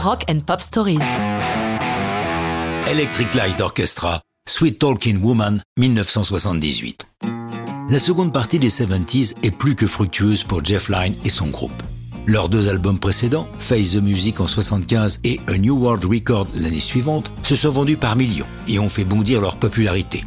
Rock and Pop Stories. Electric Light Orchestra, Sweet Talking Woman, 1978. La seconde partie des 70s est plus que fructueuse pour Jeff Lynne et son groupe. Leurs deux albums précédents, Face the Music en 75 et A New World Record l'année suivante, se sont vendus par millions et ont fait bondir leur popularité.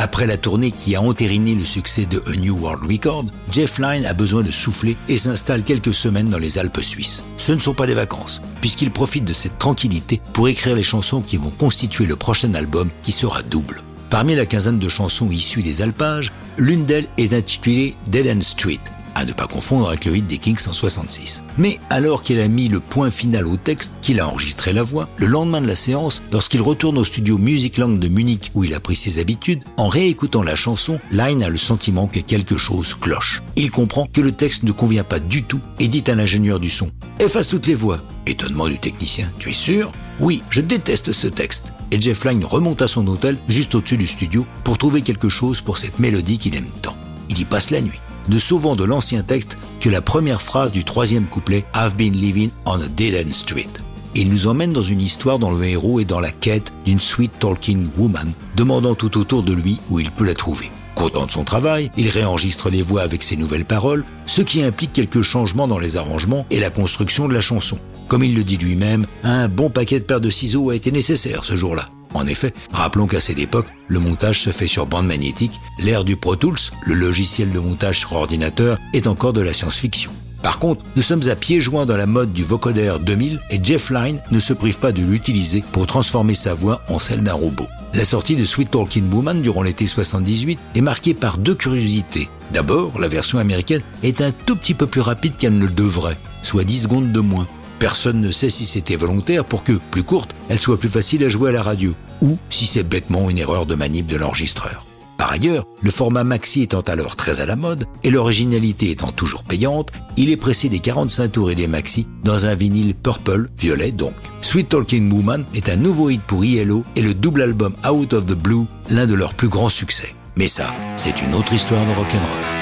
Après la tournée qui a entériné le succès de A New World Record, Jeff Lynne a besoin de souffler et s'installe quelques semaines dans les Alpes suisses. Ce ne sont pas des vacances, puisqu'il profite de cette tranquillité pour écrire les chansons qui vont constituer le prochain album qui sera double. Parmi la quinzaine de chansons issues des alpages, l'une d'elles est intitulée Dead End Street, à ne pas confondre avec le hit des Kings en 66. Mais alors qu'il a mis le point final au texte, qu'il a enregistré la voix, le lendemain de la séance, lorsqu'il retourne au studio Music Lang de Munich où il a pris ses habitudes, en réécoutant la chanson, Line a le sentiment que quelque chose cloche. Il comprend que le texte ne convient pas du tout et dit à l'ingénieur du son Efface toutes les voix. Étonnement du technicien. Tu es sûr? Oui, je déteste ce texte et Jeff Lynne remonte à son hôtel juste au-dessus du studio pour trouver quelque chose pour cette mélodie qu'il aime tant. Il y passe la nuit, ne sauvant de l'ancien texte que la première phrase du troisième couplet I've been living on a dead end street. Il nous emmène dans une histoire dont le héros est dans la quête d'une sweet talking woman, demandant tout autour de lui où il peut la trouver. Content de son travail, il réenregistre les voix avec ses nouvelles paroles, ce qui implique quelques changements dans les arrangements et la construction de la chanson. Comme il le dit lui-même, un bon paquet de paires de ciseaux a été nécessaire ce jour-là. En effet, rappelons qu'à cette époque, le montage se fait sur bande magnétique, l'ère du Pro Tools, le logiciel de montage sur ordinateur, est encore de la science-fiction. Par contre, nous sommes à pieds joints dans la mode du vocoder 2000 et Jeff Lynne ne se prive pas de l'utiliser pour transformer sa voix en celle d'un robot. La sortie de Sweet Talking Woman durant l'été 78 est marquée par deux curiosités. D'abord, la version américaine est un tout petit peu plus rapide qu'elle ne le devrait, soit 10 secondes de moins. Personne ne sait si c'était volontaire pour que, plus courte, elle soit plus facile à jouer à la radio, ou si c'est bêtement une erreur de manip de l'enregistreur. Par ailleurs, le format maxi étant alors très à la mode, et l'originalité étant toujours payante, il est pressé des 45 tours et des maxi dans un vinyle purple, violet donc. Sweet Talking Woman est un nouveau hit pour ILO et le double album Out of the Blue, l'un de leurs plus grands succès. Mais ça, c'est une autre histoire de rock'n'roll.